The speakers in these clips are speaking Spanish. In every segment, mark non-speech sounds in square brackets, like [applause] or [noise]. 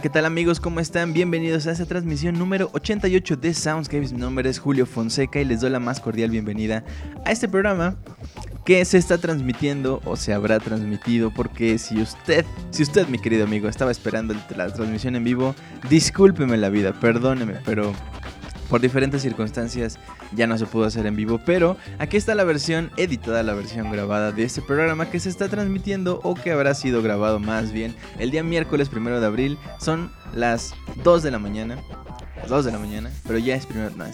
¿Qué tal amigos? ¿Cómo están? Bienvenidos a esta transmisión número 88 de Soundscapes. Mi nombre es Julio Fonseca y les doy la más cordial bienvenida a este programa que se está transmitiendo o se habrá transmitido porque si usted, si usted mi querido amigo estaba esperando la transmisión en vivo, discúlpeme la vida, perdóneme, pero por diferentes circunstancias ya no se pudo hacer en vivo, pero aquí está la versión editada, la versión grabada de este programa que se está transmitiendo o que habrá sido grabado más bien el día miércoles primero de abril. Son las 2 de la mañana. Las 2 de la mañana, pero ya es primero, no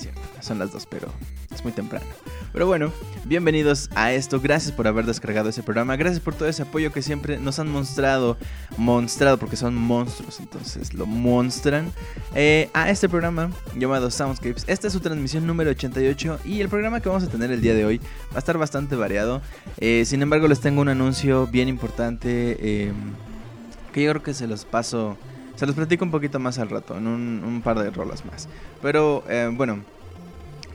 son las 2, pero es muy temprano. Pero bueno, bienvenidos a esto. Gracias por haber descargado ese programa. Gracias por todo ese apoyo que siempre nos han mostrado. Mostrado porque son monstruos, entonces lo monstran. Eh, a este programa llamado Soundscapes. Esta es su transmisión número 88 y el programa que vamos a tener el día de hoy va a estar bastante variado. Eh, sin embargo, les tengo un anuncio bien importante eh, que yo creo que se los paso. Se los platico un poquito más al rato, en un, par de rolas más. Pero bueno,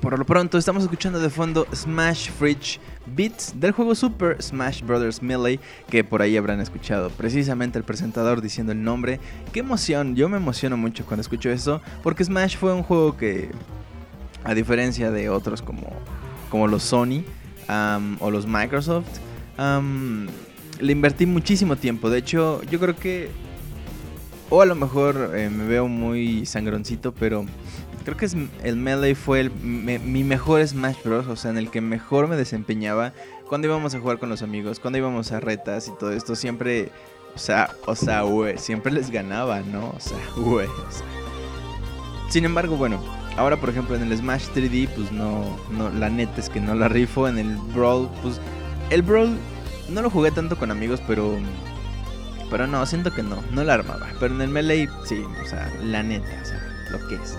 por lo pronto estamos escuchando de fondo Smash Fridge Beats del juego Super Smash Bros. Melee, que por ahí habrán escuchado precisamente el presentador diciendo el nombre. Qué emoción, yo me emociono mucho cuando escucho eso, porque Smash fue un juego que, a diferencia de otros como, como los Sony o los Microsoft, le invertí muchísimo tiempo. De hecho, yo creo que, o a lo mejor eh, me veo muy sangroncito, pero creo que el Melee fue mi mejor Smash Bros. O sea, en el que mejor me desempeñaba cuando íbamos a jugar con los amigos, cuando íbamos a retas y todo esto. Siempre, o sea, o sea, güey, siempre les ganaba, ¿no? O sea, [laughs] güey. Sin embargo, bueno, ahora por ejemplo en el Smash 3D, pues no, no, la neta es que no la rifo. En el Brawl, pues el Brawl no lo jugué tanto con amigos, pero pero no, siento que no, no la armaba. Pero en el Melee, sí, o sea, la neta, o sea, lo que es. [laughs]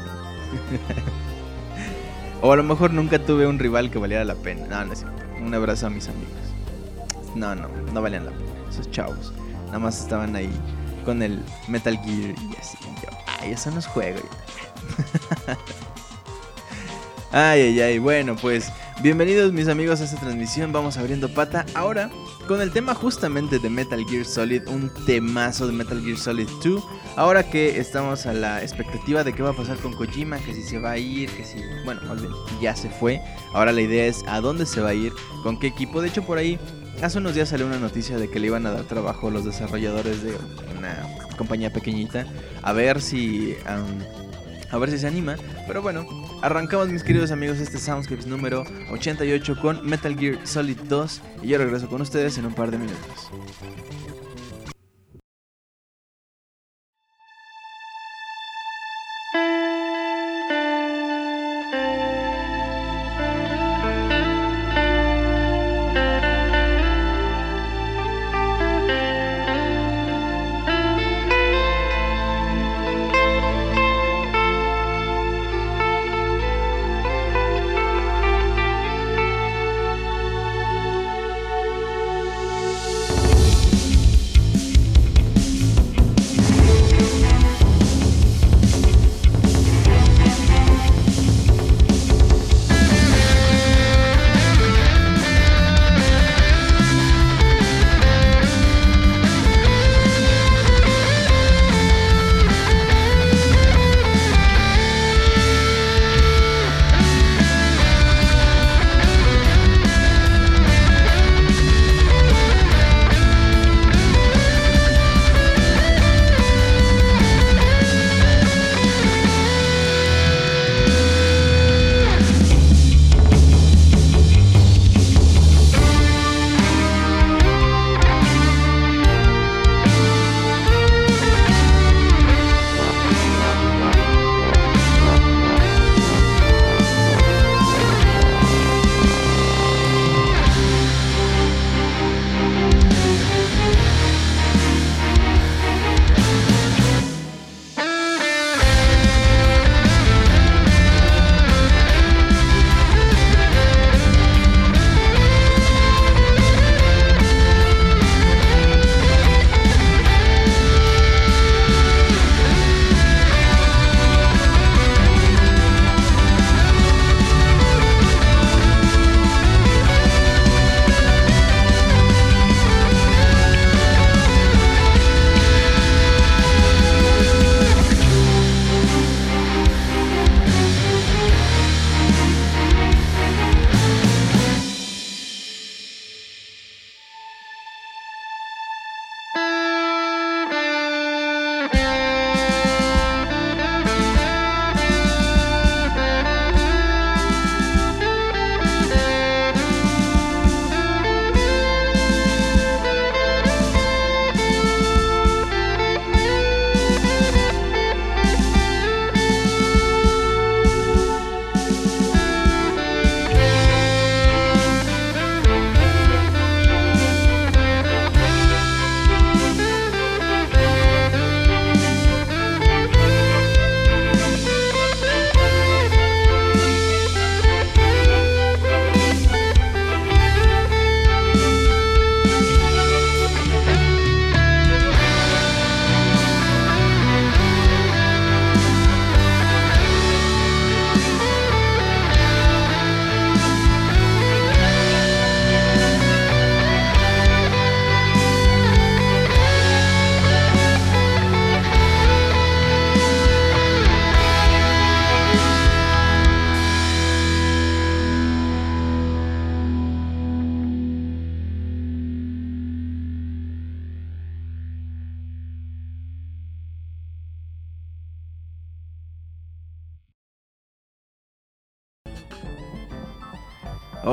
o a lo mejor nunca tuve un rival que valiera la pena. No, no es cierto. Un abrazo a mis amigos. No, no, no valían la pena. Esos chavos. Nada más estaban ahí con el Metal Gear y así. ay, eso no es juego. [laughs] ay, ay, ay. Bueno, pues bienvenidos mis amigos a esta transmisión. Vamos abriendo pata. Ahora con el tema justamente de Metal Gear Solid, un temazo de Metal Gear Solid 2. Ahora que estamos a la expectativa de qué va a pasar con Kojima, que si se va a ir, que si, bueno, ya se fue. Ahora la idea es a dónde se va a ir, con qué equipo. De hecho, por ahí hace unos días salió una noticia de que le iban a dar trabajo a los desarrolladores de una compañía pequeñita. A ver si a ver si se anima. Pero bueno, arrancamos mis queridos amigos este Soundscapes número 88 con Metal Gear Solid 2 y yo regreso con ustedes en un par de minutos.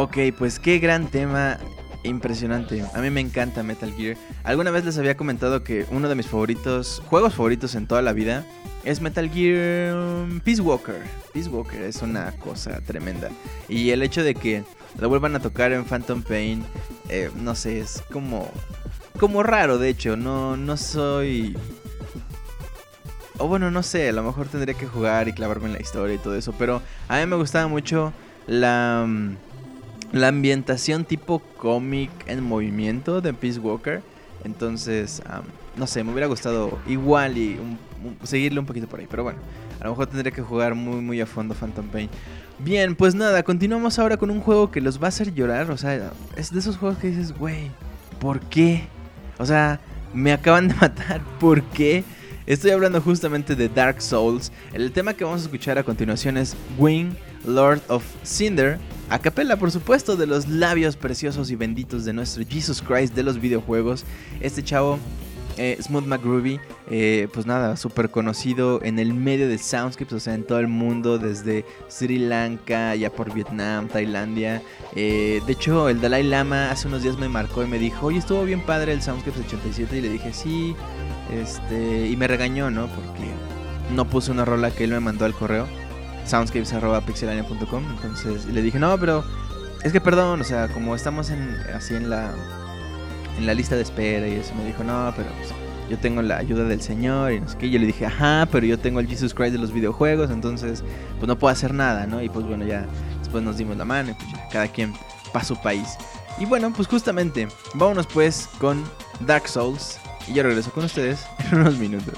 Ok, pues qué gran tema. Impresionante. A mí me encanta Metal Gear. Alguna vez les había comentado que uno de mis favoritos, juegos favoritos en toda la vida, es Metal Gear um, Peace Walker. Peace Walker es una cosa tremenda. Y el hecho de que lo vuelvan a tocar en Phantom Pain, eh, no sé, es como, como raro. De hecho, no, no soy o bueno, no sé, a lo mejor tendría que jugar y clavarme en la historia y todo eso. Pero a mí me gustaba mucho la, um, la ambientación tipo cómic en movimiento de Peace Walker. Entonces, no sé, me hubiera gustado igual y seguirle un poquito por ahí. Pero bueno, a lo mejor tendría que jugar muy, muy a fondo Phantom Pain. Bien, pues nada, continuamos ahora con un juego que los va a hacer llorar. O sea, es de esos juegos que dices, güey, ¿por qué? O sea, me acaban de [laughs] matar, ¿por qué? Estoy hablando justamente de Dark Souls. El tema que vamos a escuchar a continuación es Wing, Lord of Cinder. A capela, por supuesto, de los labios preciosos y benditos de nuestro Jesus Christ de los videojuegos. Este chavo eh, Smooth McGroovy, eh, pues nada, súper conocido en el medio de Soundscapes, o sea, en todo el mundo, desde Sri Lanka, ya por Vietnam, Tailandia. Eh, de hecho, el Dalai Lama hace unos días me marcó y me dijo, oye, estuvo bien padre el Soundscapes 87, y le dije, sí, este, y me regañó, ¿no? Porque no puse una rola que él me mandó al correo, soundscapes.pixelania.com. Entonces le dije, no, pero es que perdón, o sea, como estamos en, así en la, en la lista de espera y eso, me dijo, no, pero pues, yo tengo la ayuda del Señor y no sé qué. Yo le dije, ajá, pero yo tengo el Jesus Christ de los videojuegos, entonces pues no puedo hacer nada, ¿no? Y pues bueno, ya después nos dimos la mano y pues ya, cada quien para su país. Y bueno, pues justamente, vámonos pues con Dark Souls y yo regreso con ustedes en unos minutos.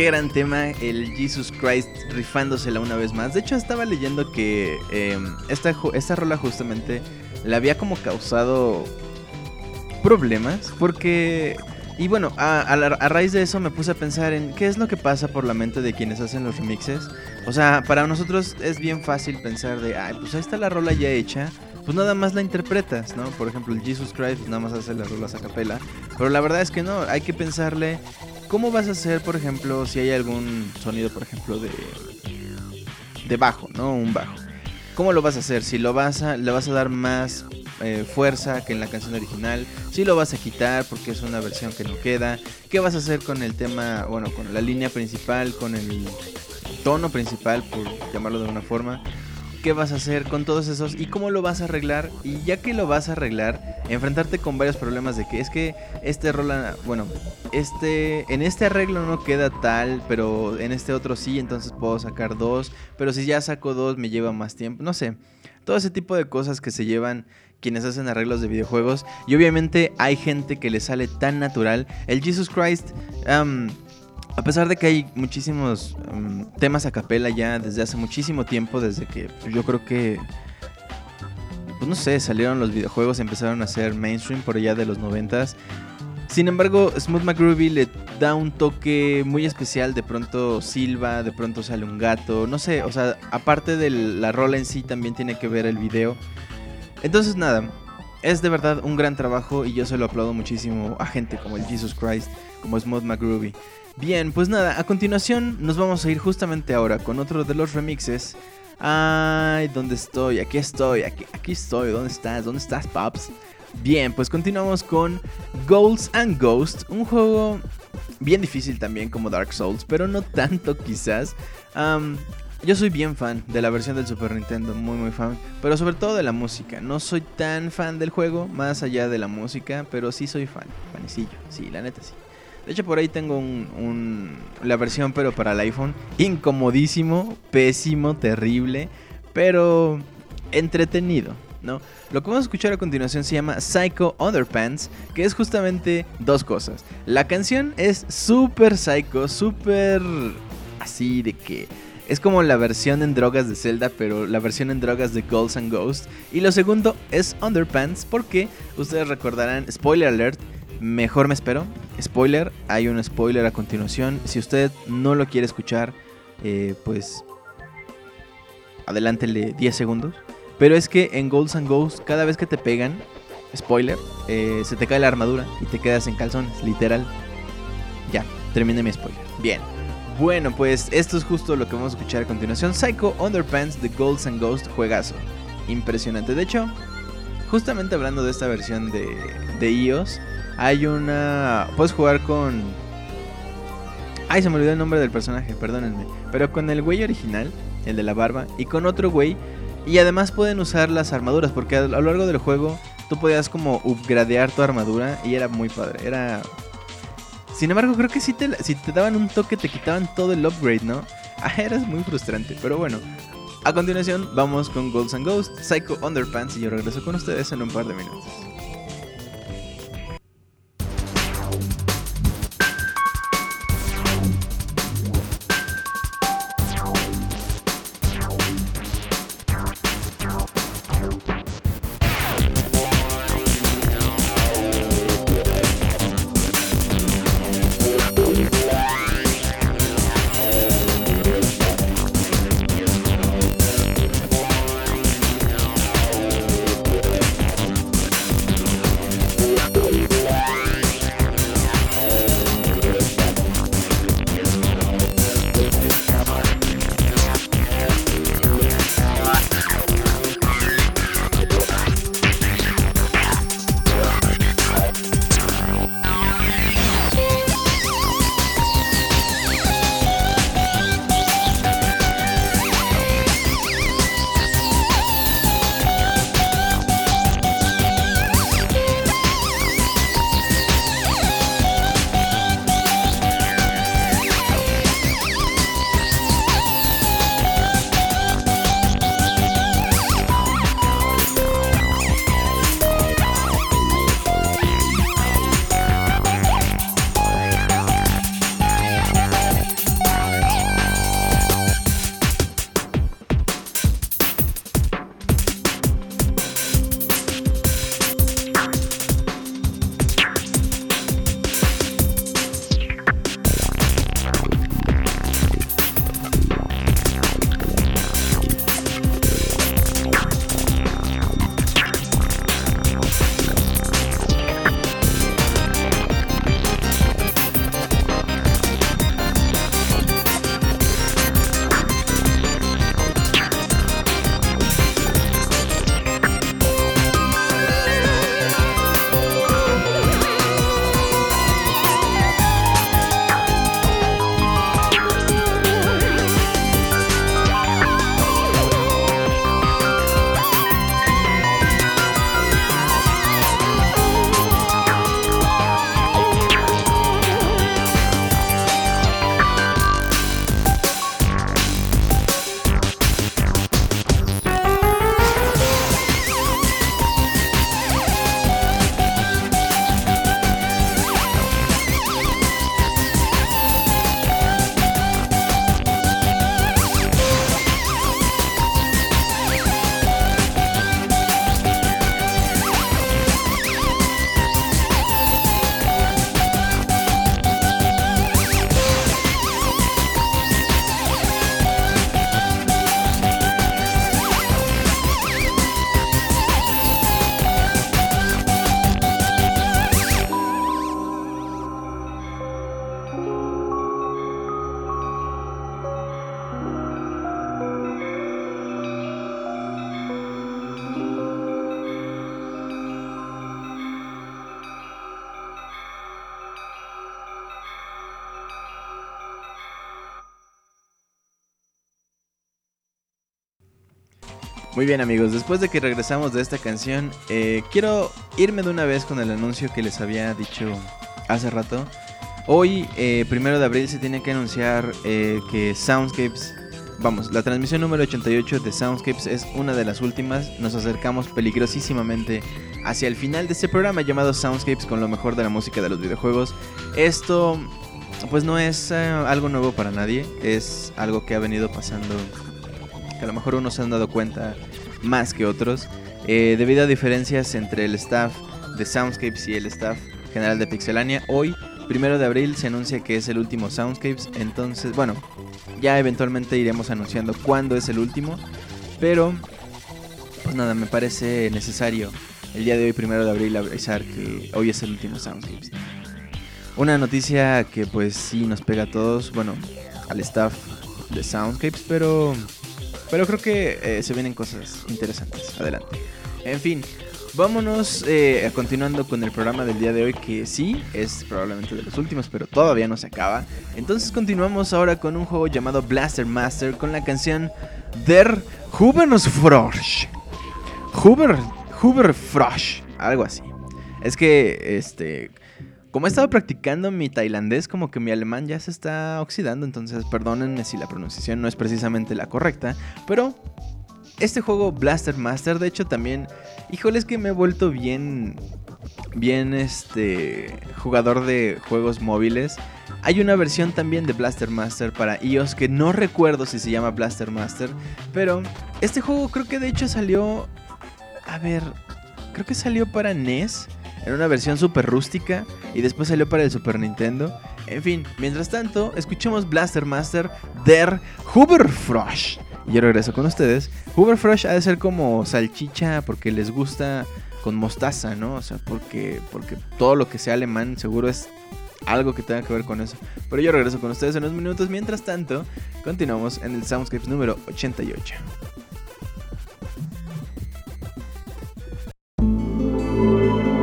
Qué gran tema, el Jesus Christ rifándosela una vez más. De hecho, estaba leyendo que em, esta, esta rola justamente le había como causado problemas porque y bueno, a, raíz de eso me puse a pensar en qué es lo que pasa por la mente de quienes hacen los remixes. O sea, para nosotros es bien fácil pensar de, ay, pues ahí está la rola ya hecha, pues nada más la interpretas, ¿no? Por ejemplo, el Jesus Christ nada más hace las rolas a capela. Pero la verdad es que no, hay que pensarle cómo vas a hacer, por ejemplo, si hay algún sonido, por ejemplo, de, de bajo, ¿no? Un bajo. ¿Cómo lo vas a hacer? Si lo vas a, le vas a dar más eh, fuerza que en la canción original. Si lo vas a quitar porque es una versión que no queda. ¿Qué vas a hacer con el tema, bueno, con la línea principal, con el tono principal, por llamarlo de una forma? Qué vas a hacer con todos esos y cómo lo vas a arreglar. Y ya que lo vas a arreglar, enfrentarte con varios problemas de que es que este rola, bueno, este, en este arreglo no queda tal, pero en este otro sí, entonces puedo sacar dos. Pero si ya saco dos, me lleva más tiempo. No sé, todo ese tipo de cosas que se llevan quienes hacen arreglos de videojuegos. Y obviamente hay gente que le sale tan natural. El Jesus Christ. A pesar de que hay muchísimos em, temas a capela ya desde hace muchísimo tiempo, desde que pues, yo creo que, pues no sé, salieron los videojuegos y empezaron a ser mainstream por allá de los noventas. Sin embargo, Smooth McGroovy le da un toque muy especial. De pronto silba, de pronto sale un gato. No sé, o sea, aparte de la rola en sí, también tiene que ver el video. Entonces, nada, es de verdad un gran trabajo y yo se lo aplaudo muchísimo a gente como el Jesus Christ, como Smooth McGroovy. Bien, pues nada, a continuación nos vamos a ir justamente ahora con otro de los remixes. Ay, ¿dónde estoy? Aquí estoy, aquí, aquí estoy. ¿Dónde estás? ¿Dónde estás, Pops? Bien, pues continuamos con Goals and Ghosts, un juego bien difícil también como Dark Souls, pero no tanto quizás. yo soy bien fan de la versión del Super Nintendo, muy muy fan, pero sobre todo de la música. No soy tan fan del juego, más allá de la música, pero sí soy fan, fanecillo, sí, la neta sí. De hecho, por ahí tengo un, la versión, pero para el iPhone. Incomodísimo, pésimo, terrible, pero entretenido. ¿no? Lo que vamos a escuchar a continuación se llama Psycho Underpants, que es justamente dos cosas. La canción es súper psycho, súper así de que es como la versión en drogas de Zelda, pero la versión en drogas de Ghosts and Ghosts. Y lo segundo es Underpants, porque ustedes recordarán, spoiler alert, mejor me espero. Spoiler, hay un spoiler a continuación. Si usted no lo quiere escuchar, eh, pues adelántele 10 segundos. Pero es que en Golds and Ghosts, cada vez que te pegan, spoiler, eh, se te cae la armadura y te quedas en calzones, literal. Ya, terminé mi spoiler. Bien. Bueno, pues esto es justo lo que vamos a escuchar a continuación. Psycho Underpants de Golds and Ghosts, juegazo. Impresionante. De hecho, justamente hablando de esta versión de, de iOS, hay una. Puedes jugar con. Ay, se me olvidó el nombre del personaje, perdónenme. Pero con el güey original, el de la barba, y con otro güey. Y además pueden usar las armaduras, porque a lo largo del juego tú podías como upgradear tu armadura y era muy padre. Era. Sin embargo, creo que si te, si te daban un toque te quitaban todo el upgrade, ¿no? [laughs] Ah, eras muy frustrante, pero bueno. A continuación, vamos con Golds and Ghosts, Psycho Underpants y yo regreso con ustedes en un par de minutos. Muy bien amigos, después de que regresamos de esta canción, eh, quiero irme de una vez con el anuncio que les había dicho hace rato. Hoy, eh, primero de abril, se tiene que anunciar eh, que Soundscapes, vamos, la transmisión número 88 de Soundscapes es una de las últimas. Nos acercamos peligrosísimamente hacia el final de este programa llamado Soundscapes con lo mejor de la música de los videojuegos. Esto, pues no es algo nuevo para nadie, es algo que ha venido pasando que a lo mejor unos se han dado cuenta más que otros, eh, debido a diferencias entre el staff de Soundscapes y el staff general de Pixelania. Hoy, primero de abril, se anuncia que es el último Soundscapes, entonces, bueno, ya eventualmente iremos anunciando cuándo es el último, pero, pues nada, me parece necesario el día de hoy, primero de abril, avisar que hoy es el último Soundscapes. Una noticia que pues sí nos pega a todos, bueno, al staff de Soundscapes, pero pero creo que eh, se vienen cosas interesantes. Adelante. En fin, vámonos eh, continuando con el programa del día de hoy, que sí, es probablemente de los últimos, pero todavía no se acaba. Entonces continuamos ahora con un juego llamado Blaster Master con la canción Der Hubernsfrosch. Huber, Huberfrosch, algo así. Es que, este, como he estado practicando mi tailandés, como que mi alemán ya se está oxidando, entonces perdónenme si la pronunciación no es precisamente la correcta, pero este juego Blaster Master, de hecho también, híjole, es que me he vuelto bien, bien, este, jugador de juegos móviles. Hay una versión también de Blaster Master para iOS que no recuerdo si se llama Blaster Master, pero este juego creo que de hecho salió, a ver, creo que salió para NES en una versión súper rústica y después salió para el Super Nintendo. En fin, mientras tanto, escuchemos Blaster Master der Huberfrosch. Y yo regreso con ustedes. Huberfrosch ha de ser como salchicha porque les gusta con mostaza, ¿no? O sea, porque, porque todo lo que sea alemán seguro es algo que tenga que ver con eso. Pero yo regreso con ustedes en unos minutos. Mientras tanto, continuamos en el Soundscapes número 88. Música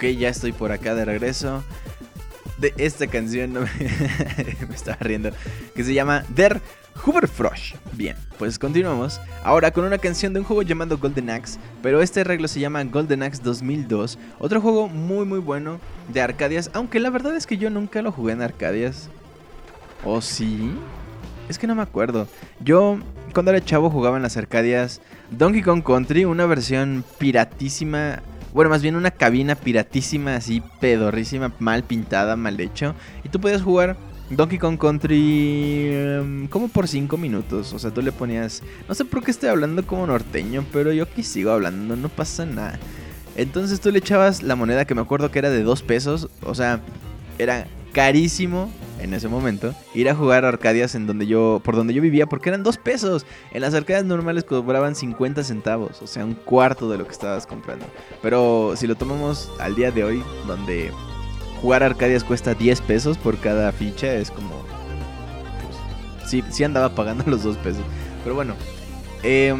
Ok, ya estoy por acá de regreso. De esta canción, no [laughs] me, estaba riendo, que se llama Der Huberfrosch. Bien, pues continuamos. Ahora con una canción de un juego llamado Golden Axe, pero este arreglo se llama Golden Axe 2002. Otro juego muy muy bueno de Arcadias, aunque la verdad es que yo nunca lo jugué en Arcadias. ¿O sí? Es que no me acuerdo. Yo cuando era chavo jugaba en las Arcadias Donkey Kong Country, una versión piratísima. Bueno, más bien una cabina piratísima, así pedorrísima, mal pintada, mal hecho. Y tú podías jugar Donkey Kong Country em, como por 5 minutos. O sea, tú le ponías... No sé por qué estoy hablando como norteño, pero yo aquí sigo hablando, no pasa nada. Entonces tú le echabas la moneda que me acuerdo que era de 2 pesos. O sea, era carísimo en ese momento ir a jugar a Arcadias en donde yo por donde yo vivía porque eran dos pesos. En las Arcadias normales cobraban 50 centavos o sea un cuarto de lo que estabas comprando. Pero si lo tomamos al día de hoy donde jugar a Arcadias cuesta 10 pesos por cada ficha es como pues, sí sí andaba pagando [laughs] los dos pesos. Pero bueno eh,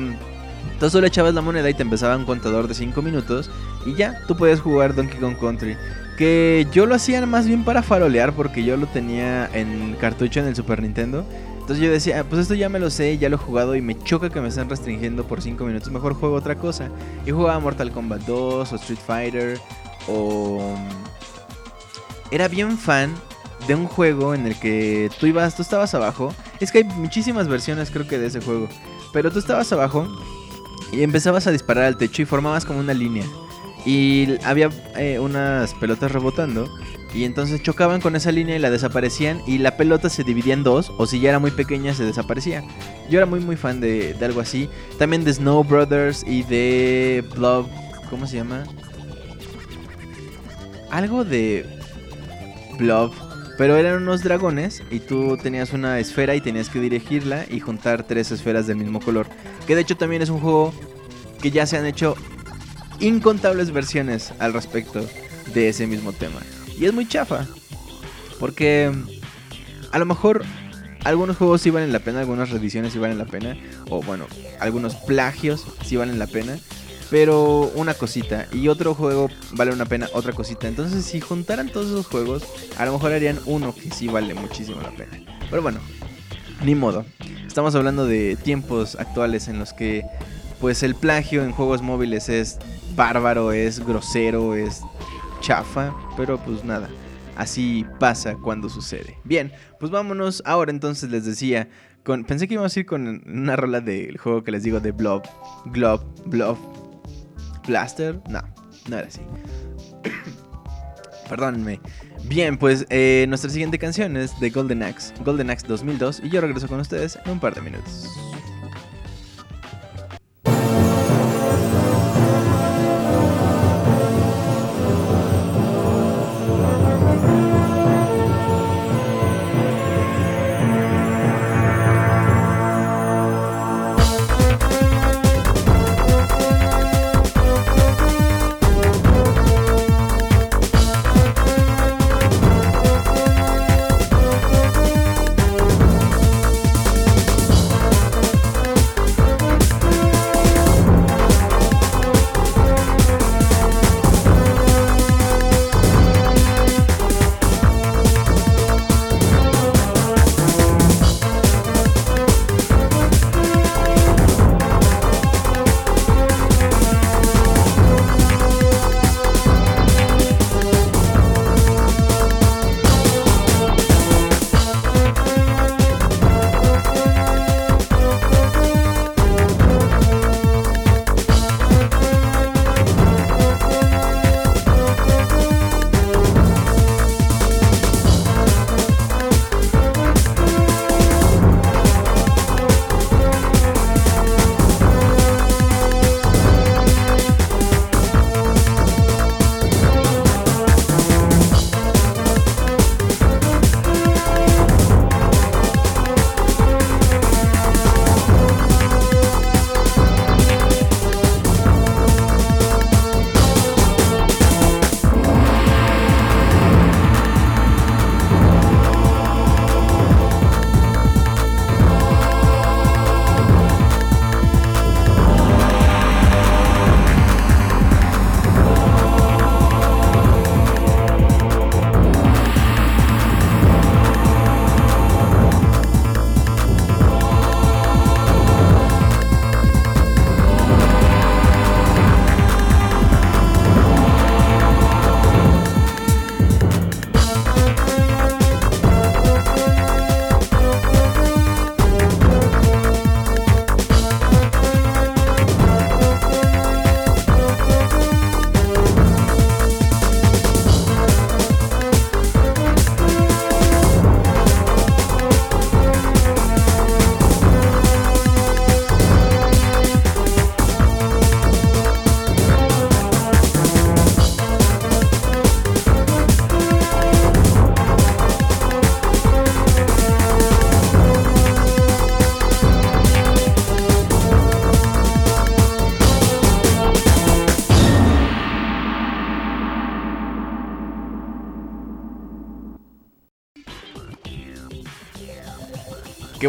entonces solo echabas la moneda y te empezaba un contador de 5 minutos y ya tú podías jugar Donkey Kong Country que yo lo hacía más bien para farolear porque yo lo tenía en cartucho en el Super Nintendo. Entonces yo decía, pues esto ya me lo sé, ya lo he jugado y me choca que me estén restringiendo por 5 minutos. Mejor juego otra cosa. Y jugaba Mortal Kombat 2 o Street Fighter o... Era bien fan de un juego en el que tú ibas, tú estabas abajo. Es que hay muchísimas versiones creo que de ese juego. Pero tú estabas abajo y empezabas a disparar al techo y formabas como una línea. Y había eh, unas pelotas rebotando. Y entonces chocaban con esa línea y la desaparecían. Y la pelota se dividía en dos. O si ya era muy pequeña, se desaparecía. Yo era muy, muy fan de, de algo así. También de Snow Brothers y de Blob. ¿Cómo se llama? Algo de Blob. Pero eran unos dragones y tú tenías una esfera y tenías que dirigirla y juntar tres esferas del mismo color. Que de hecho también es un juego que ya se han hecho incontables versiones al respecto de ese mismo tema. Y es muy chafa. Porque a lo mejor algunos juegos sí valen la pena, algunas reediciones sí valen la pena. O bueno, algunos plagios sí valen la pena. Pero una cosita. Y otro juego vale una pena, otra cosita. Entonces si juntaran todos esos juegos, a lo mejor harían uno que sí vale muchísimo la pena. Pero bueno, ni modo. Estamos hablando de tiempos actuales en los que pues el plagio en juegos móviles es bárbaro, es grosero, es chafa, pero pues nada. Así pasa cuando sucede. Bien, pues vámonos. Ahora entonces les decía, pensé que íbamos a ir con una rola del juego que les digo de Blob, Glob, Blob, Blaster. No, no era así. [coughs] Perdónenme. Bien, pues eh, nuestra siguiente canción es de Golden Axe, Golden Axe 2002, y yo regreso con ustedes en un par de minutos.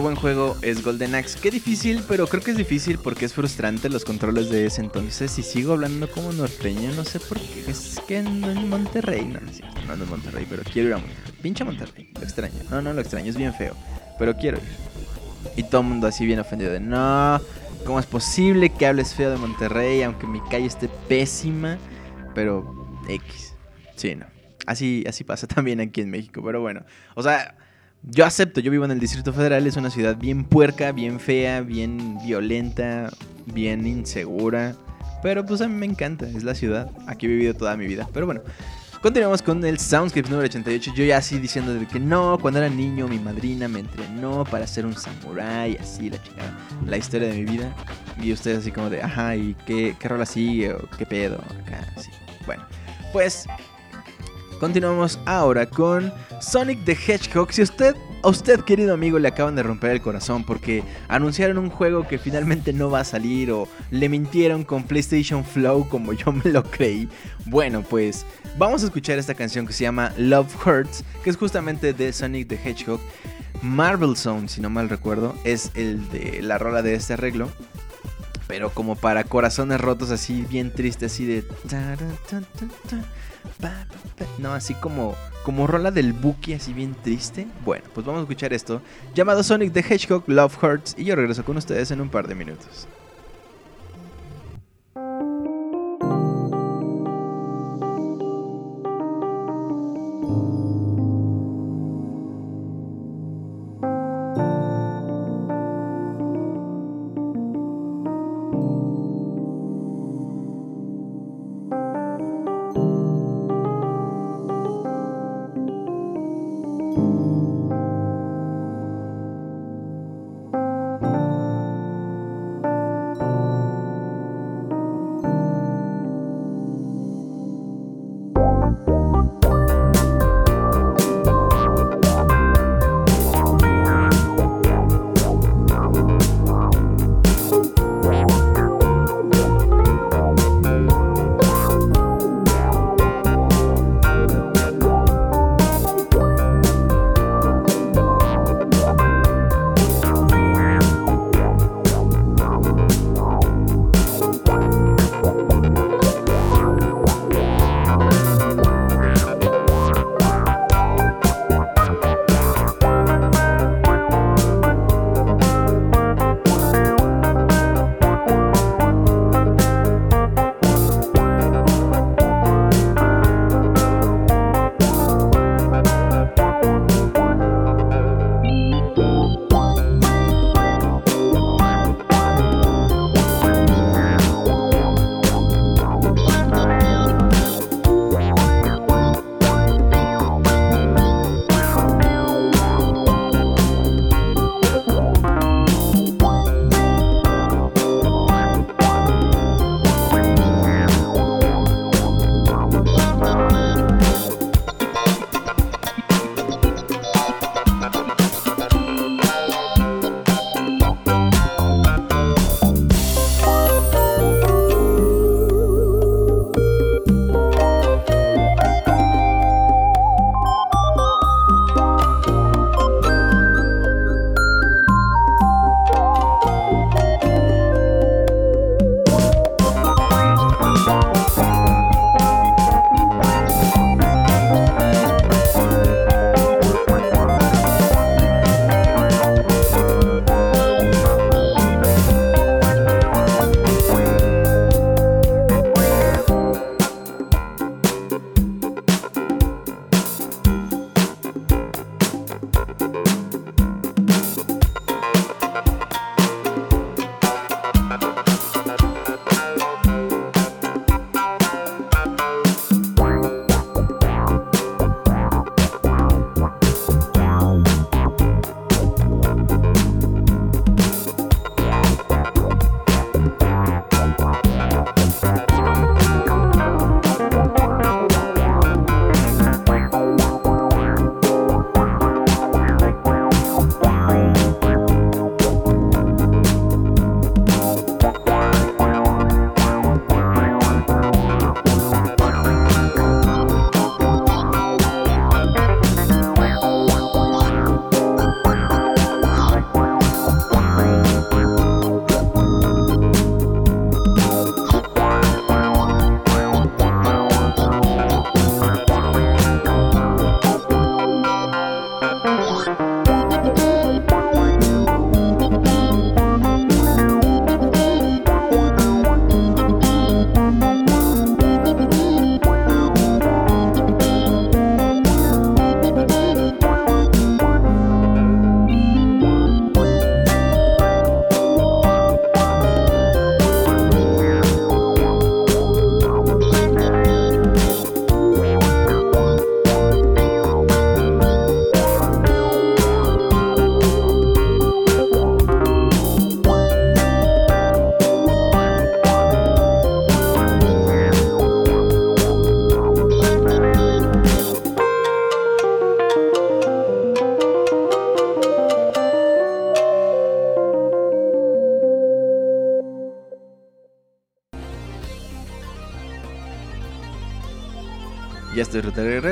Buen juego es Golden Axe. Qué difícil, pero creo que es difícil porque es frustrante los controles de ese entonces. Y sigo hablando como norteño, no sé por qué. Es que en Monterrey, no, no, no, no en Monterrey, pero quiero ir a Monterrey. Pinche Monterrey, lo extraño. No, no lo extraño, es bien feo. Pero quiero ir. Y todo el mundo así bien ofendido de no. ¿Cómo es posible que hables feo de Monterrey aunque mi calle esté pésima? Pero X. Sí, no. Así, así pasa [laughs] también aquí en México. Pero bueno, o sea, yo acepto, yo vivo en el Distrito Federal, es una ciudad bien puerca, bien fea, bien violenta, bien insegura. Pero pues a mí me encanta, es la ciudad. Aquí he vivido toda mi vida. Pero bueno, continuamos con el Soundscape número 88. Yo ya así diciendo de que no, cuando era niño mi madrina me entrenó para ser un samurái, así la chingada. La historia de mi vida. Y ustedes así como de, ajá, ¿y qué, qué rola sigue? ¿O qué pedo? Acá, así. Bueno, pues Continuamos ahora con Sonic the Hedgehog. Si usted, a usted, querido amigo, le acaban de romper el corazón porque anunciaron un juego que finalmente no va a salir o le mintieron con PlayStation Flow como yo me lo creí, bueno, pues vamos a escuchar esta canción que se llama Love Hurts, que es justamente de Sonic the Hedgehog. Marvel Zone, si no mal recuerdo, es el de la rola de este arreglo pero como para corazones rotos así bien triste así de no, así como, como rola del Buki, así bien triste. Bueno, pues vamos a escuchar esto, llamado Sonic the Hedgehog Love Hurts, y yo regreso con ustedes en un par de minutos.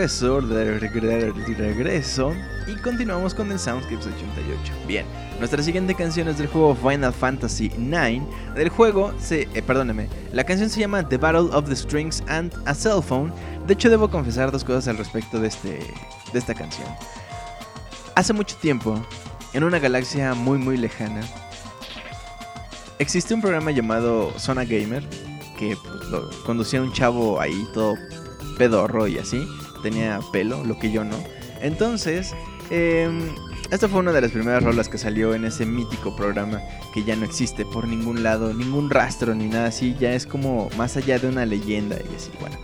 Regreso, de regreso. Y continuamos con el Soundscapes 88. Bien, nuestra siguiente canción es del juego Final Fantasy IX. Del juego, se, eh, la canción se llama The Battle of the Strings and a Cell Phone. De hecho, debo confesar dos cosas al respecto de, este, de esta canción. Hace mucho tiempo, en una galaxia muy muy lejana, existe un programa llamado Zona Gamer que pues, lo conducía un chavo ahí todo pedorro y así. Tenía pelo, lo que yo no. Entonces, em, esta fue una de las primeras rolas que salió en ese mítico programa que ya no existe por ningún lado, ningún rastro ni nada así. Ya es como más allá de una leyenda y así. Bueno,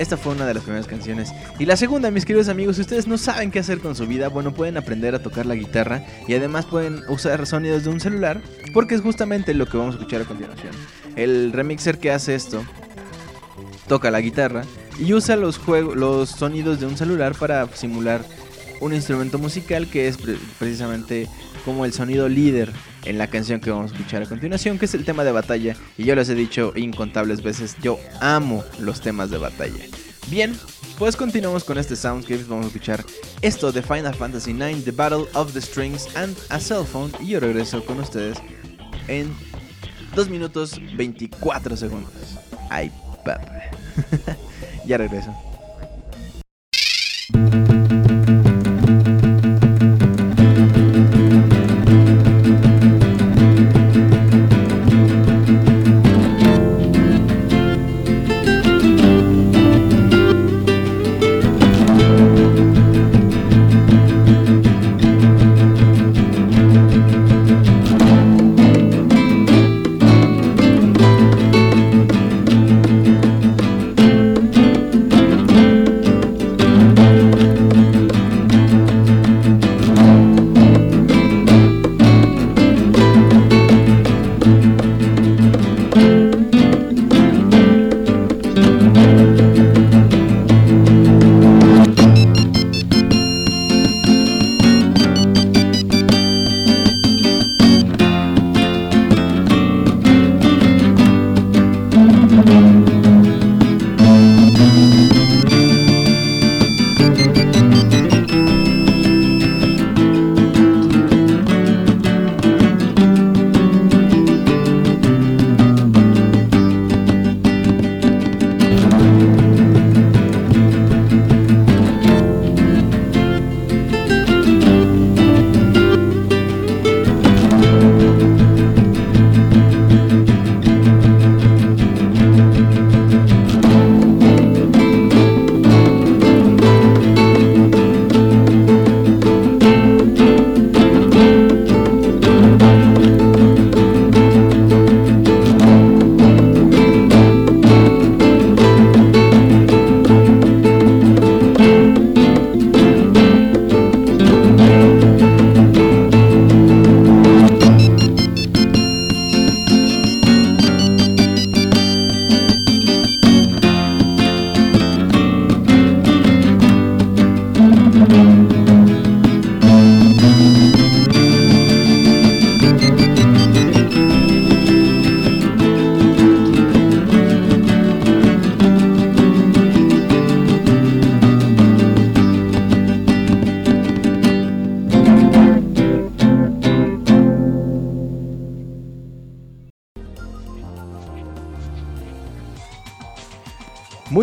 esta fue una de las primeras canciones. Y la segunda, mis queridos amigos, si ustedes no saben qué hacer con su vida, bueno, pueden aprender a tocar la guitarra y además pueden usar sonidos de un celular, porque es justamente lo que vamos a escuchar a continuación. El remixer que hace esto toca la guitarra y usa los, los sonidos de un celular para simular un instrumento musical que es precisamente como el sonido líder en la canción que vamos a escuchar a continuación, que es el tema de batalla. Y yo les he dicho incontables veces, yo amo los temas de batalla. Bien, pues continuamos con este Soundscapes. Vamos a escuchar esto de Final Fantasy IX, The Battle of the Strings and a Cell Phone. Y yo regreso con ustedes en 2 minutos 24 segundos. Ay. [laughs] ya regreso.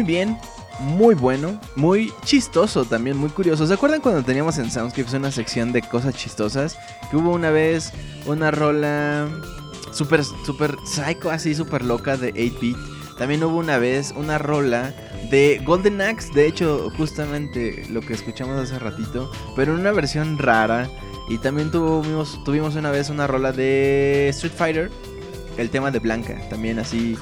Bien, muy bueno, muy chistoso también, muy curioso. ¿Se acuerdan cuando teníamos en Soundscapes una sección de cosas chistosas? Que hubo una vez una rola súper, súper psycho, así súper loca de 8-bit. También hubo una vez una rola de Golden Axe, de hecho, justamente lo que escuchamos hace ratito, pero en una versión rara. Y también tuvimos, tuvimos una vez una rola de Street Fighter, el tema de Blanca, también así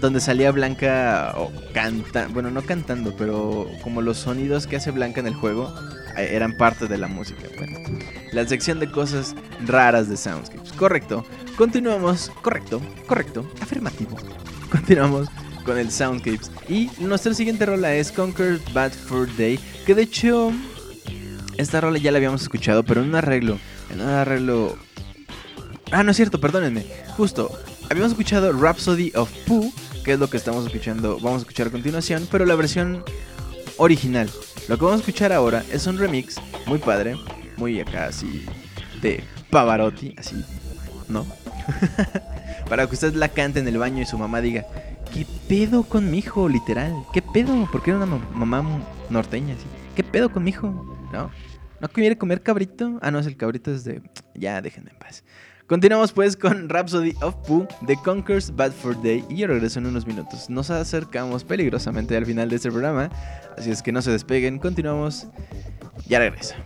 donde salía Blanca o canta, bueno, no cantando, pero como los sonidos que hace Blanca en el juego eh, eran parte de la música. Bueno, la sección de cosas raras de Soundscapes. Correcto. Continuamos. Correcto. Correcto. Afirmativo. [laughs] Continuamos con el Soundscapes. Y nuestra siguiente rola es Conquered Bad Fur Day. Que de hecho, esta rola ya la habíamos escuchado, pero en un arreglo. En un arreglo. Ah, no es cierto, perdónenme. Justo. Habíamos escuchado Rhapsody of Pooh que es lo que estamos escuchando, vamos a escuchar a continuación, pero la versión original. Lo que vamos a escuchar ahora es un remix muy padre, muy acá así de Pavarotti, así, ¿no? [laughs] Para que usted la cante en el baño y su mamá diga, ¿qué pedo con mi hijo? Literal, ¿qué pedo? Porque era una mamá norteña, así. ¿Qué pedo con mi hijo? ¿No? ¿No quiere comer cabrito? Ah, no, es el cabrito es de... Ya, déjenme en paz. Continuamos pues con Rhapsody of Pooh de Conquers Bad for Day y yo regreso en unos minutos. Nos acercamos peligrosamente al final de este programa, así es que no se despeguen, continuamos. Ya regreso.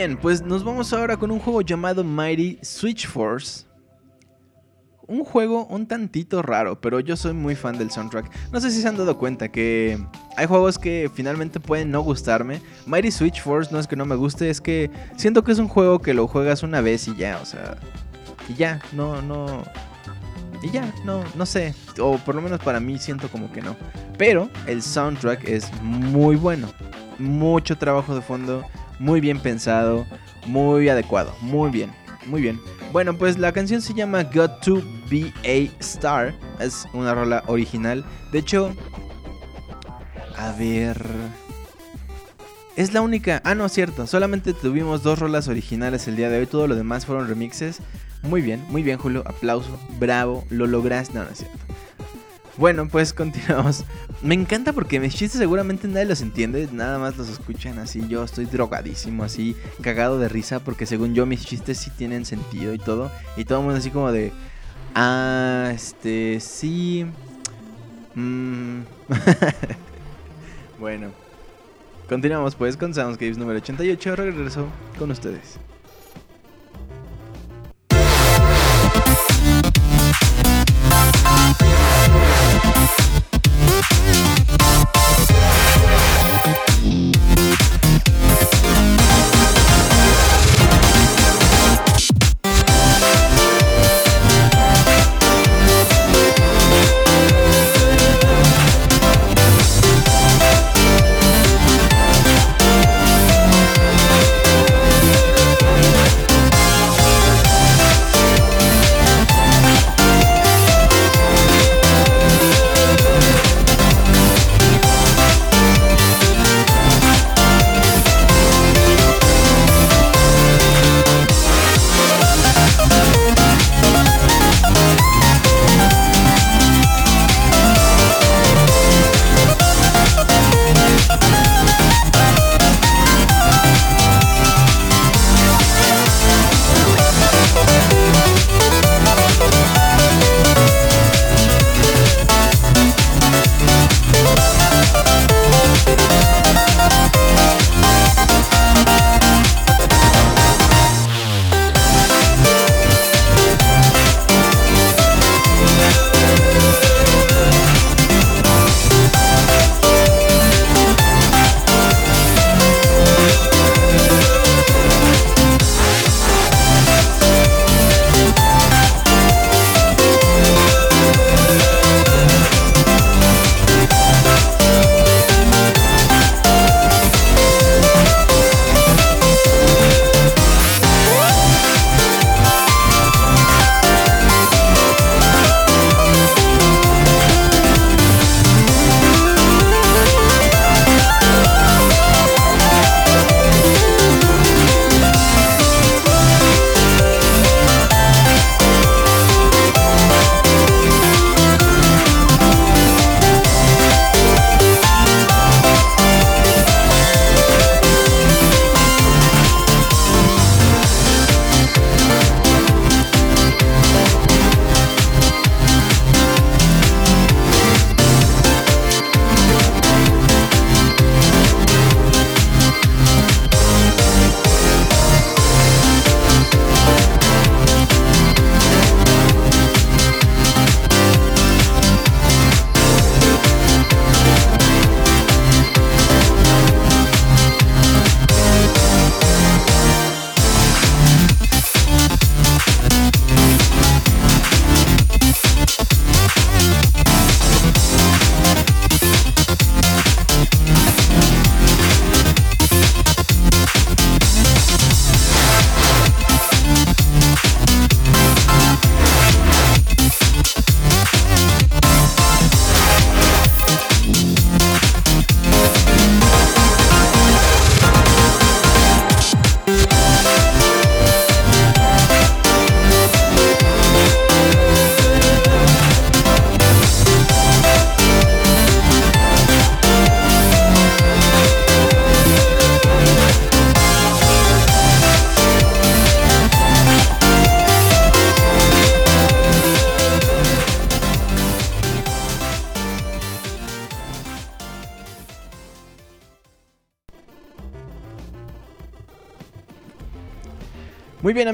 Bien, pues nos vamos ahora con un juego llamado Mighty Switch Force. Un juego un tantito raro, pero yo soy muy fan del soundtrack. No sé si se han dado cuenta que hay juegos que finalmente pueden no gustarme. Mighty Switch Force no es que no me guste, es que siento que es un juego que lo juegas una vez y ya, o sea, y ya, no, no, y ya, no, no sé. O por lo menos para mí siento como que no. Pero el soundtrack es muy bueno. Mucho trabajo de fondo muy bien pensado, muy adecuado, muy bien, muy bien. Bueno, pues la canción se llama Got to Be a Star, es una rola original. De hecho, a ver... Es la única... Ah, no, cierto. Solamente tuvimos dos rolas originales el día de hoy. Todo lo demás fueron remixes. Muy bien, muy bien, Julio. Aplauso. Bravo. Lo lograste. No, no es cierto. Bueno, pues [laughs] continuamos. Me encanta porque mis chistes seguramente nadie los entiende, nada más los escuchan así. Yo estoy drogadísimo, así, cagado de risa, porque según yo mis chistes sí tienen sentido y todo. Y todo el mundo así como de, ah, este, sí. Mm. [laughs] bueno, continuamos pues con Soundscapes número 88. Regreso con ustedes. Muy bien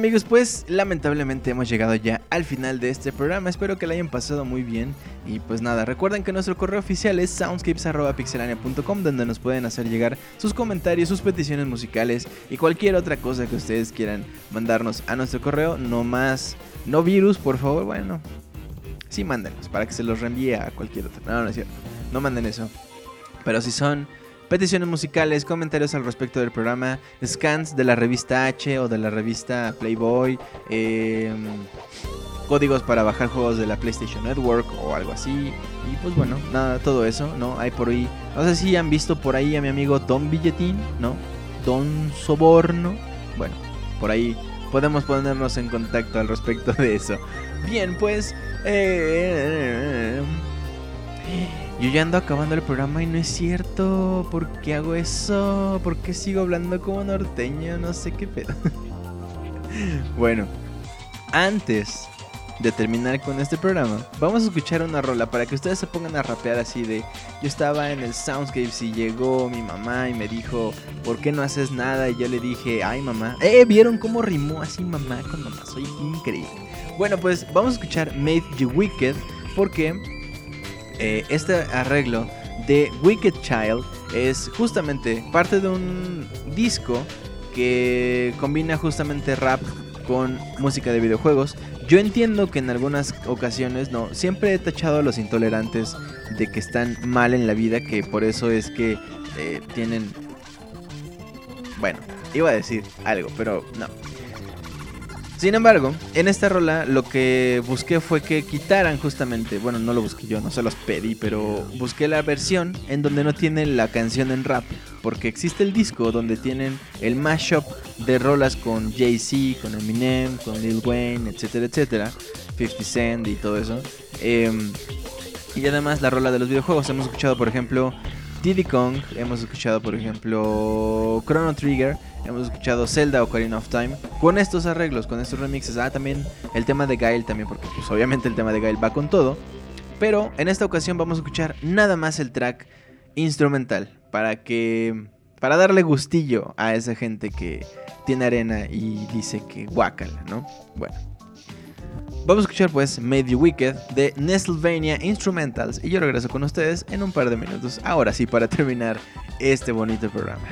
amigos, pues lamentablemente hemos llegado ya al final de este programa. Espero que lo hayan pasado muy bien. Y pues nada, recuerden que nuestro correo oficial es soundscapes.pixelania.com donde nos pueden hacer llegar sus comentarios, sus peticiones musicales y cualquier otra cosa que ustedes quieran mandarnos a nuestro correo. No más, no virus, por favor. Bueno, sí mándenos para que se los reenvíe a cualquier otro. No, no es cierto. No manden eso. Pero si son peticiones musicales, comentarios al respecto del programa, scans de la revista H o de la revista Playboy, em, códigos para bajar juegos de la PlayStation Network o algo así. Y pues bueno, nada, todo eso, ¿no? Hay por ahí, no sé si han visto por ahí a mi amigo Don Billetín, ¿no? Don Soborno. Bueno, por ahí podemos ponernos en contacto al respecto de eso. Bien, pues... Eh, Yo ya ando acabando el programa y no es cierto. ¿Por qué hago eso? ¿Por qué sigo hablando como norteño? No sé qué pedo. [laughs] bueno, antes de terminar con este programa, vamos a escuchar una rola para que ustedes se pongan a rapear así de yo estaba en el Soundscape y llegó mi mamá y me dijo, "¿Por qué no haces nada?" y yo le dije, "Ay, mamá." Eh, ¿vieron cómo rimó así mamá con mamá? Soy increíble. Bueno, pues vamos a escuchar Made You Wicked porque eh, este arreglo de Wicked Child es justamente parte de un disco que combina justamente rap con música de videojuegos. Yo entiendo que en algunas ocasiones, no, siempre he tachado a los intolerantes de que están mal en la vida, que por eso es que eh, tienen... Bueno, iba a decir algo, pero no. Sin embargo, en esta rola lo que busqué fue que quitaran justamente, bueno, no lo busqué yo, no se los pedí, pero busqué la versión en donde no tienen la canción en rap, porque existe el disco donde tienen el mashup de rolas con Jay-Z, con Eminem, con Lil Wayne, etcétera, etcétera, 50 Cent y todo eso. Em, y además la rola de los videojuegos, hemos escuchado por ejemplo Diddy Kong, hemos escuchado por ejemplo Chrono Trigger, hemos escuchado Zelda Ocarina of Time, con estos arreglos, con estos remixes, ah también el tema de Gail también, porque pues obviamente el tema de Gail va con todo, pero en esta ocasión vamos a escuchar nada más el track instrumental, para que, para darle gustillo a esa gente que tiene arena y dice que guácala, ¿no? Bueno. Vamos a escuchar pues Made You Wicked de Nestlevania Instrumentals y yo regreso con ustedes en un par de minutos. Ahora sí, para terminar este bonito programa.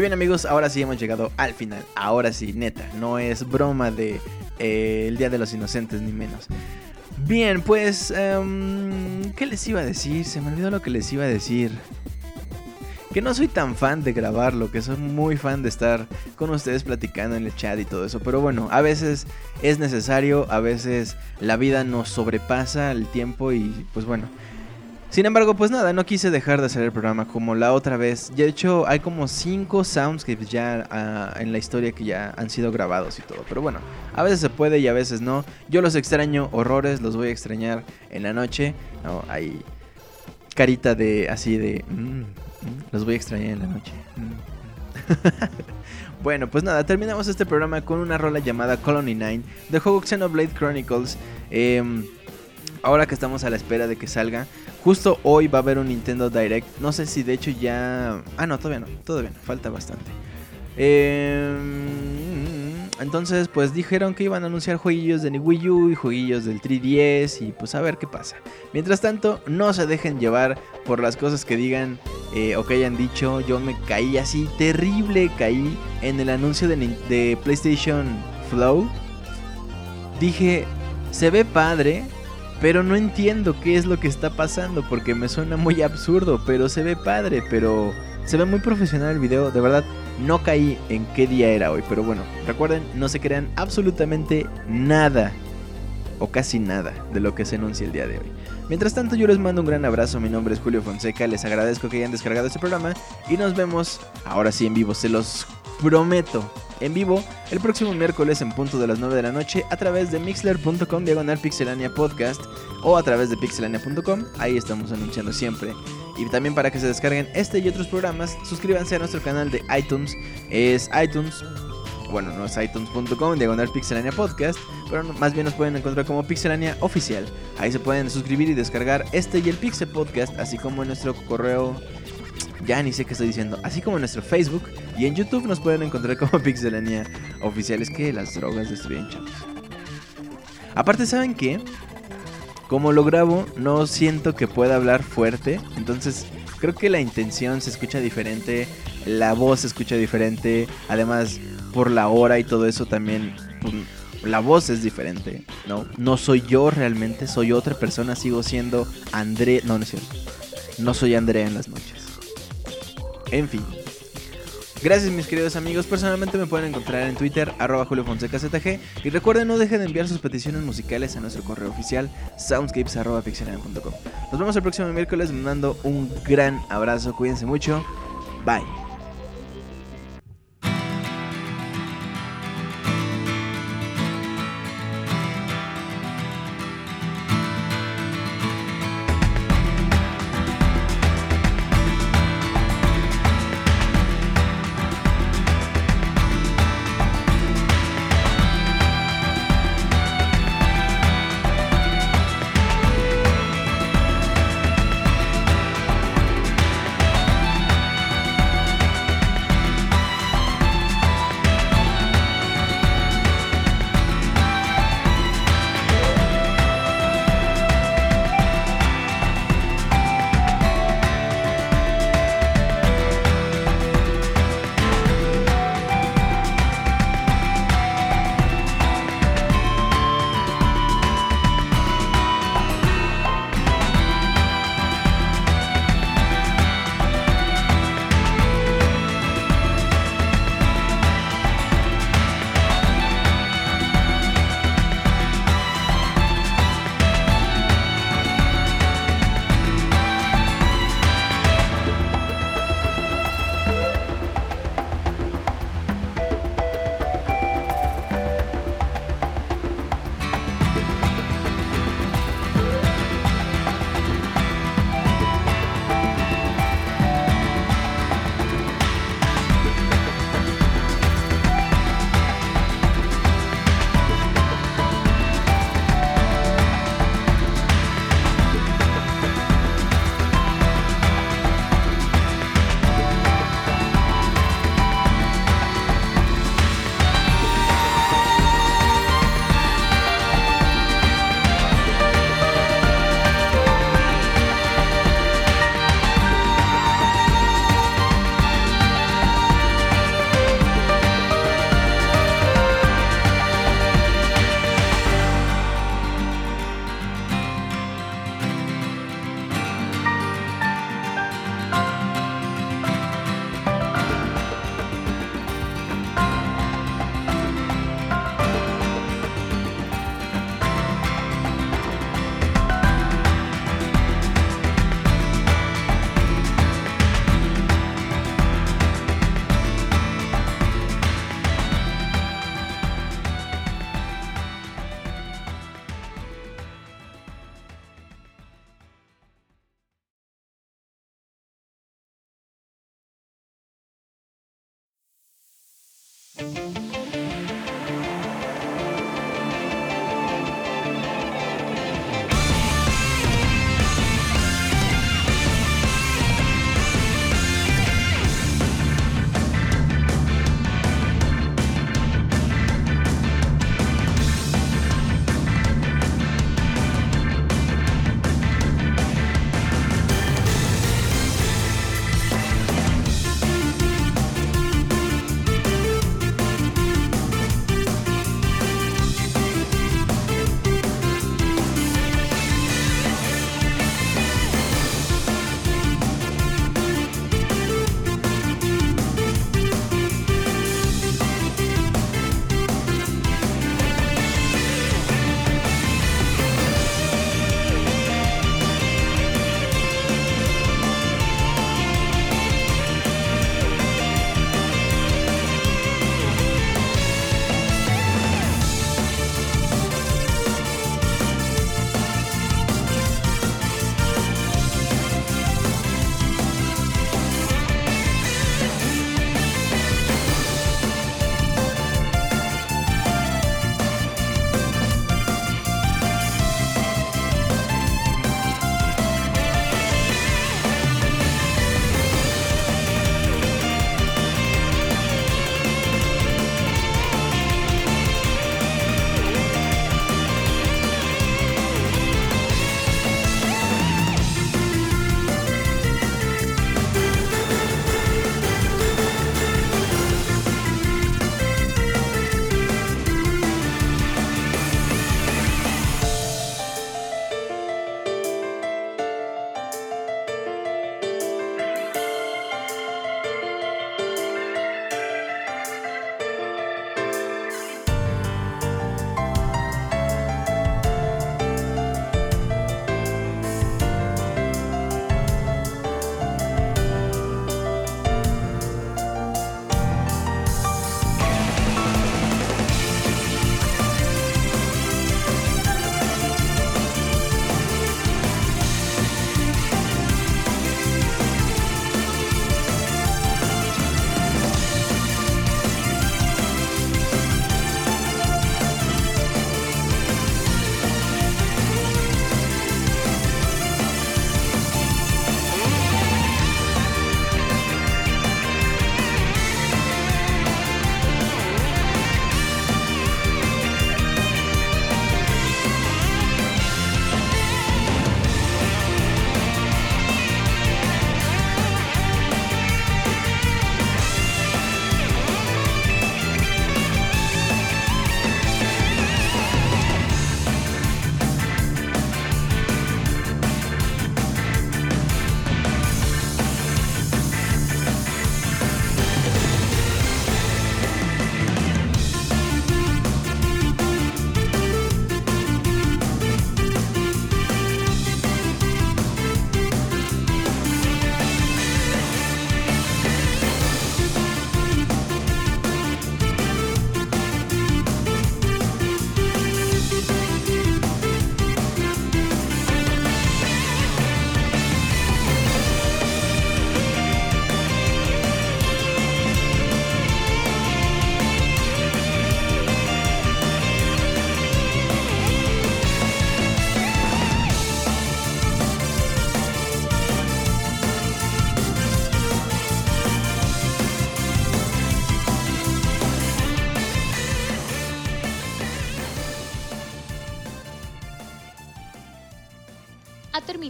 Bien amigos, ahora sí hemos llegado al final. Ahora sí, neta, no es broma de eh, el Día de los Inocentes ni menos. Bien, pues, em, ¿qué les iba a decir? Se me olvidó lo que les iba a decir. Que no soy tan fan de grabarlo, que soy muy fan de estar con ustedes platicando en el chat y todo eso. Pero bueno, a veces es necesario, a veces la vida nos sobrepasa el tiempo y pues bueno, sin embargo, pues nada, no quise dejar de hacer el programa como la otra vez. De hecho, hay como cinco soundscapes ya ah, en la historia que ya han sido grabados y todo. Pero bueno, a veces se puede y a veces no. Yo los extraño horrores, los voy a extrañar en la noche. No, hay carita de así de... Mm, mm, los voy a extrañar en la noche. Mm, [laughs] bueno, pues nada, terminamos este programa con una rola llamada Colony 9 de juego Xenoblade Chronicles. Eh, ahora que estamos a la espera de que salga, justo hoy va a haber un Nintendo Direct. No sé si de hecho ya... Ah, no, todavía no, todavía no, falta bastante. Em, entonces, pues dijeron que iban a anunciar jueguillos de Wii U y jueguillos del 3DS y pues a ver qué pasa. Mientras tanto, no se dejen llevar por las cosas que digan eh, o que hayan dicho. Yo me caí así, terrible, caí en el anuncio de, de PlayStation Flow. Dije, se ve padre, pero no entiendo qué es lo que está pasando porque me suena muy absurdo, pero se ve padre, pero se ve muy profesional el video, de verdad no caí en qué día era hoy, pero bueno, recuerden, no se crean absolutamente nada o casi nada de lo que se anuncia el día de hoy. Mientras tanto yo les mando un gran abrazo, mi nombre es Julio Fonseca, les agradezco que hayan descargado este programa y nos vemos ahora sí en vivo, se los prometo en vivo el próximo miércoles en punto de las 9 de la noche a través de mixler.com diagonal pixelania podcast o a través de pixelania.com. Ahí estamos anunciando siempre. Y también para que se descarguen este y otros programas, suscríbanse a nuestro canal de iTunes. Es iTunes bueno, no es iTunes.com, diagonal Pixelania Podcast, pero más bien nos pueden encontrar como Pixelania Oficial. Ahí se pueden suscribir y descargar este y el Pixel Podcast, así como nuestro correo ya ni sé qué estoy diciendo. Así como en nuestro Facebook y en YouTube nos pueden encontrar como [laughs] Pixelania Oficiales que las drogas destruyen chavos. Aparte, ¿saben qué? Como lo grabo, no siento que pueda hablar fuerte. Entonces, creo que la intención se escucha diferente. La voz se escucha diferente. Además, por la hora y todo eso también. Pues, la voz es diferente, ¿no? No soy yo realmente, soy otra persona, sigo siendo André. No, no es cierto. No soy Andrea en las noches. En fin. Gracias mis queridos amigos, personalmente me pueden encontrar en Twitter, arroba Julio Fonseca ZG, y recuerden no dejen de enviar sus peticiones musicales a nuestro correo oficial, soundscapes.pixelania.com. Nos vemos el próximo miércoles, mandando un gran abrazo, cuídense mucho, bye.